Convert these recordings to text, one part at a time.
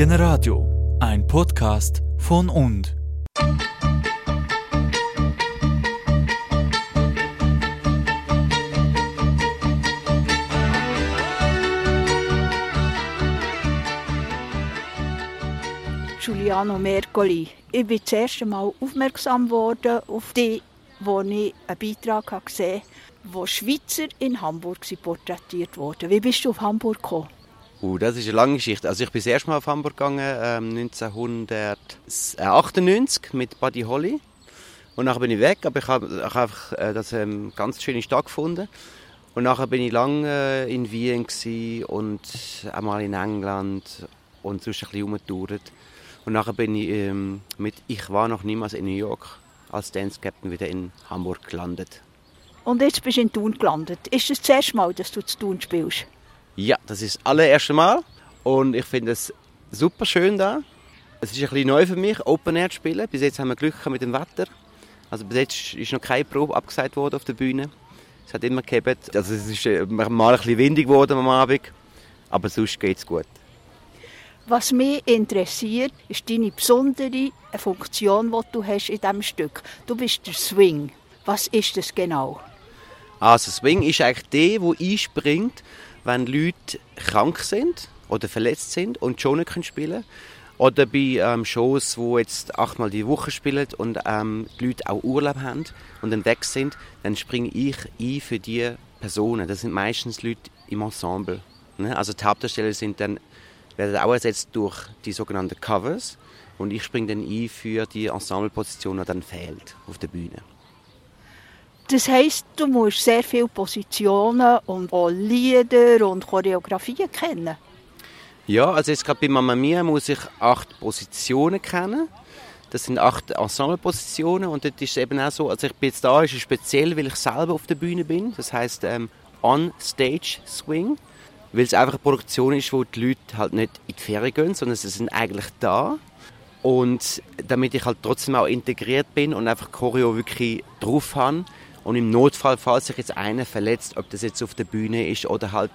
Generadio, ein Podcast von und. Giuliano Mercoli. Ich bin das erste Mal aufmerksam geworden auf dich, wo ich einen Beitrag gesehen habe, wo Schweizer in Hamburg porträtiert wurden. Wie bist du auf Hamburg gekommen? Uh, das ist eine lange Geschichte. Also ich bin das erste Mal auf Hamburg gegangen, ähm, 1998 mit Buddy Holly. Und nachher bin ich weg, aber ich habe hab einfach äh, das ähm, ganz schöne Stadt gefunden. Und nachher bin ich lange äh, in Wien und einmal in England und sonst ein bisschen rumgetourt. Und nachher bin ich ähm, mit «Ich war noch niemals in New York» als Dance Captain wieder in Hamburg gelandet. Und jetzt bist du in Thun gelandet. Ist es das erste Mal, dass du zu Thun spielst? Ja, das ist das allererste Mal und ich finde es super schön da. Es ist ein bisschen neu für mich, Open Air zu spielen. Bis jetzt haben wir Glück mit dem Wetter. Also bis jetzt ist noch keine Probe abgesagt worden auf der Bühne. Es hat immer gehabt. Also es ist äh, mal ein bisschen windig geworden am Abend, aber sonst geht es gut. Was mich interessiert, ist deine besondere Funktion, die du hast in diesem Stück. Du bist der Swing. Was ist das genau? Also Swing ist eigentlich der, der einspringt, wenn Leute krank sind oder verletzt sind und schon nicht spielen können. Oder bei ähm, Shows, wo jetzt achtmal die Woche spielen und ähm, die Leute auch Urlaub haben und dann weg sind, dann springe ich ein für diese Personen. Das sind meistens Leute im Ensemble. Ne? Also die Hauptdarsteller sind dann, werden auch ersetzt durch die sogenannten Covers und ich springe dann ein für die Ensembleposition, die dann fehlt auf der Bühne. Das heisst, du musst sehr viele Positionen und auch Lieder und Choreografien kennen. Ja, also jetzt gerade bei Mamma Mia muss ich acht Positionen kennen. Das sind acht Ensemblepositionen und dort ist es eben auch so, also ich bin jetzt da, ist es speziell, weil ich selber auf der Bühne bin. Das heißt ähm, On-Stage Swing, weil es einfach eine Produktion ist, wo die Leute halt nicht in die Ferien gehen, sondern sie sind eigentlich da. Und damit ich halt trotzdem auch integriert bin und einfach Choreo wirklich drauf habe, und im Notfall, falls sich jetzt einer verletzt, ob das jetzt auf der Bühne ist oder halt,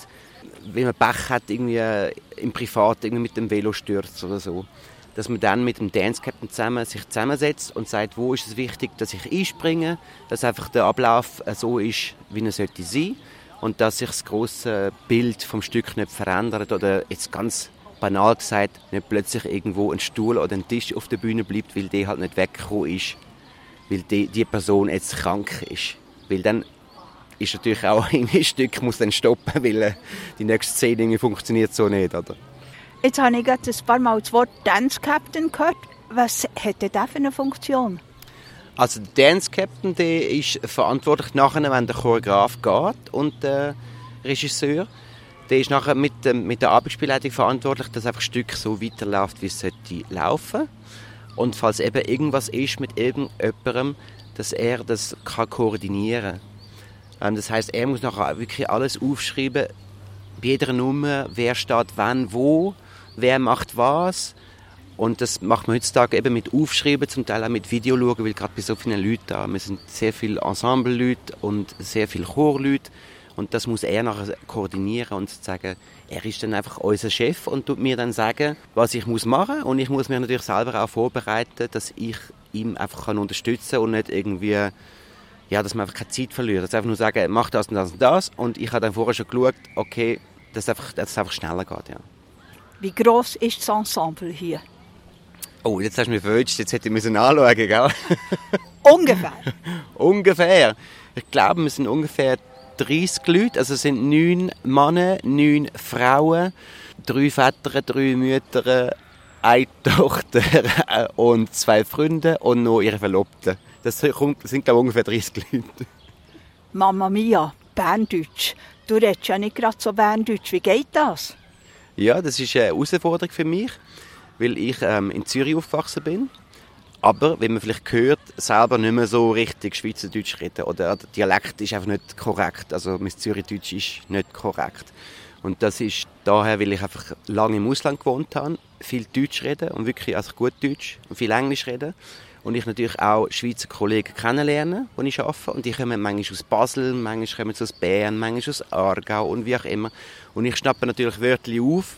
wenn man Pech hat, irgendwie äh, im Privat irgendwie mit dem Velo stürzt oder so, dass man dann mit dem Dance Captain zusammen sich zusammensetzt und sagt, wo ist es wichtig, dass ich einspringe, dass einfach der Ablauf äh, so ist, wie er sollte sein. Und dass sich das große Bild vom Stück nicht verändert oder jetzt ganz banal gesagt, nicht plötzlich irgendwo ein Stuhl oder ein Tisch auf der Bühne bleibt, weil der halt nicht weggekommen ist weil die, die Person jetzt krank ist. Weil dann ist natürlich auch ein Stück muss dann stoppen, weil äh, die nächste Szene funktioniert so nicht, oder? Jetzt habe ich gerade ein paar Mal das Wort Dance Captain gehört. Was hat der für eine Funktion? Also der Dance Captain der ist verantwortlich nachher, wenn der Choreograf geht und der Regisseur. Der ist nachher mit, mit der Abendspielleitung verantwortlich, dass einfach das Stück so weiterläuft, wie es sollte laufen. Und falls eben irgendwas ist mit irgendjemandem, dass er das kann koordinieren kann. Ähm, das heißt, er muss nachher wirklich alles aufschreiben, bei jeder Nummer, wer steht wann, wo, wer macht was. Und das macht man heutzutage eben mit Aufschreiben, zum Teil auch mit Video schauen, weil gerade bei so vielen Leuten da, wir sind sehr viele Ensemble-Leute und sehr viele Chorleute und das muss er nachher koordinieren und sagen, er ist dann einfach unser Chef und tut mir dann sagen, was ich muss machen und ich muss mich natürlich selber auch vorbereiten, dass ich ihm einfach kann unterstützen und nicht irgendwie ja, dass man einfach keine Zeit verliert. Dass einfach nur sagen, mach das und das und das und ich habe dann vorher schon geschaut, okay, dass es einfach, dass es einfach schneller geht, ja. Wie groß ist das Ensemble hier? Oh, jetzt hast du mich verwünscht, jetzt hätte ich müssen anschauen, gell? Ungefähr? ungefähr. Ich glaube, wir sind ungefähr 30 Leute, also es sind neun Männer, neun Frauen, drei Väter, drei Mütter, eine Tochter und zwei Freunde und noch ihre Verlobte. Das sind, glaube ich, ungefähr 30 Leute. Mama Mia, Berndeutsch. Du redest ja nicht gerade so Berndeutsch. Wie geht das? Ja, das ist eine Herausforderung für mich, weil ich ähm, in Zürich aufgewachsen bin aber wie man vielleicht hört, selber nicht mehr so richtig Schweizerdeutsch reden oder der Dialekt ist einfach nicht korrekt, also mein Zürichdeutsch ist nicht korrekt. Und das ist daher, weil ich einfach lange im Ausland gewohnt habe, viel Deutsch reden und wirklich also gut Deutsch und viel Englisch reden. Und ich natürlich auch Schweizer Kollegen kennenlernen, die ich arbeite. Und die kommen manchmal aus Basel, manchmal kommen sie aus Bern, manchmal aus Aargau und wie auch immer. Und ich schnappe natürlich Wörter auf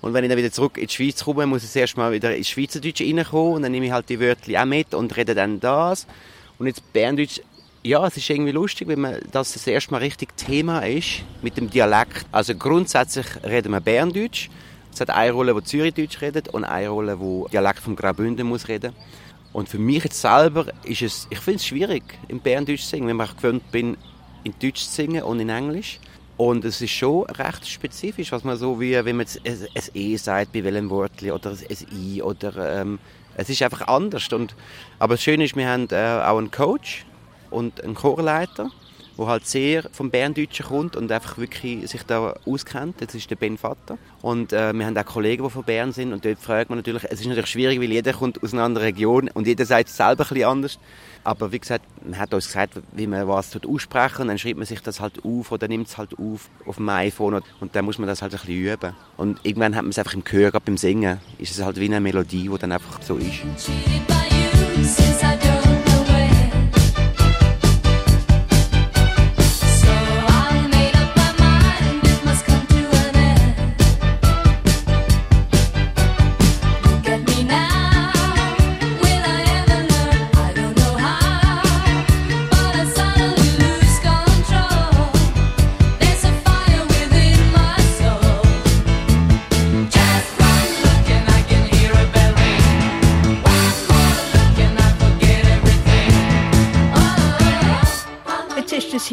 Und wenn ich dann wieder zurück in die Schweiz komme, muss ich erst mal wieder ins Schweizerdeutsch reinkommen und dann nehme ich halt die Wörter auch mit und rede dann das. Und jetzt Berndeutsch, ja, es ist irgendwie lustig, wenn man das das erste Mal richtig Thema ist mit dem Dialekt. Also grundsätzlich reden wir Berndeutsch. Es hat eine Rolle, wo Zürichdeutsch redet und eine Rolle, wo Dialekt vom Graubünden muss reden. Und für mich jetzt selber ist es, ich finde es schwierig, im Berndeutsch zu singen, wenn ich gewöhnt bin, in Deutsch zu singen und in Englisch. Und es ist schon recht spezifisch, was man so wie, wenn man ein, ein E sagt bei welchem Wort oder ein I oder ähm, es ist einfach anders. Und, aber das Schöne ist, wir haben äh, auch einen Coach und einen Chorleiter, der halt sehr vom Berndeutschen kommt und einfach wirklich sich da auskennt. Das ist der Ben Vater. Und äh, wir haben auch Kollegen, die von Bern sind und dort fragt man natürlich, es ist natürlich schwierig, weil jeder kommt aus einer anderen Region und jeder sagt es selber ein bisschen anders. Aber wie gesagt, man hat uns gesagt, wie man was aussprechen und dann schreibt man sich das halt auf oder nimmt es halt auf auf dem iPhone und dann muss man das halt ein bisschen üben. Und irgendwann hat man es einfach im Gehör, gerade beim Singen, ist es halt wie eine Melodie, die dann einfach so ist.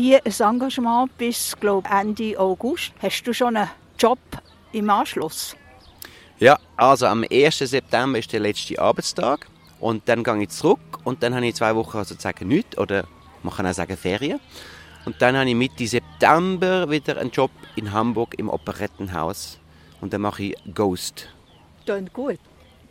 Hier ein Engagement bis glaub, Ende August. Hast du schon einen Job im Anschluss? Ja, also am 1. September ist der letzte Arbeitstag und dann gehe ich zurück und dann habe ich zwei Wochen sozusagen nichts oder man kann auch sagen Ferien. Und dann habe ich Mitte September wieder einen Job in Hamburg im Operettenhaus und dann mache ich Ghost. Klingt gut.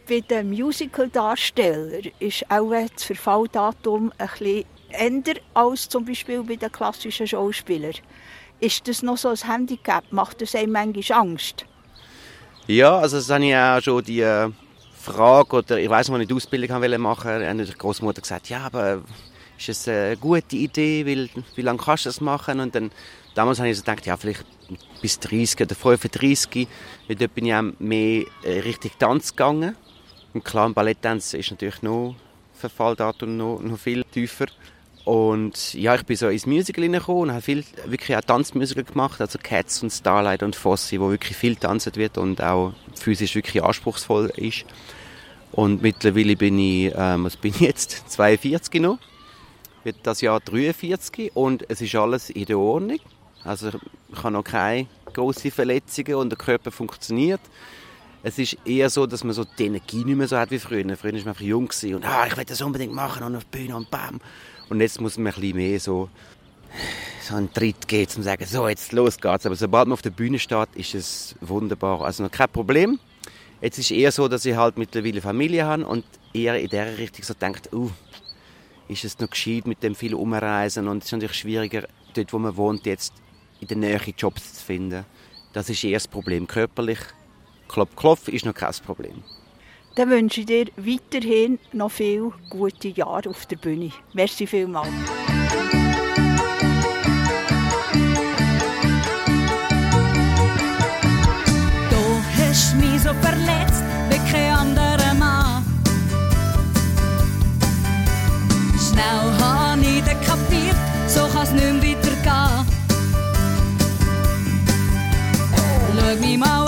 Bei den Musical-Darstellern ist auch das Verfalldatum ein bisschen änder als zum Beispiel bei den klassischen Schauspielern. Ist das noch so ein Handicap? Macht das einem manchmal Angst? Ja, also das habe ich auch schon die äh, Frage, oder ich weiß, als ich die Ausbildung machen wollte, hat die Großmutter gesagt, ja, aber ist es eine gute Idee, weil, wie lange kannst du das machen? Und dann, damals habe ich so gedacht, ja, vielleicht bis 30 oder 35, weil dort bin ich auch mehr äh, richtig Tanz gegangen. Und klar, im Balletttanzen ist natürlich noch Verfalldatum noch, noch viel tiefer. Und ja, ich bin so ins Musical hineingekommen und habe viel, wirklich auch Tanzmusical gemacht, also Cats und Starlight und Fossi, wo wirklich viel tanzt wird und auch physisch wirklich anspruchsvoll ist. Und mittlerweile bin ich, ähm, was bin ich jetzt, 42 noch, wird das Jahr 43 und es ist alles in der Ordnung. Also ich habe noch keine grossen Verletzungen und der Körper funktioniert. Es ist eher so, dass man so die Energie nicht mehr so hat wie früher. Früher war man einfach jung und ah, ich will das unbedingt machen und auf die Bühne und bam. Und jetzt muss man ein bisschen mehr so, so einen Tritt geben, um zu sagen, so, jetzt los geht's. Aber sobald man auf der Bühne steht, ist es wunderbar. Also noch kein Problem. Jetzt ist es eher so, dass ich halt mittlerweile Familie habe und eher in der Richtung so denkt, uh, ist es noch gescheit mit dem viel Umreisen und es ist natürlich schwieriger, dort wo man wohnt, jetzt in der Nähe Jobs zu finden. Das ist eher das Problem. Körperlich, klopf, klopf, ist noch kein Problem. Dann wünsche ich dir weiterhin noch viele gute Jahre auf der Bühne. Merci vielmals. Du hast mich so verletzt wie kein anderer Mann. Schnell habe ich dann kapiert, so kann es nicht mehr weitergehen. Schau mich mal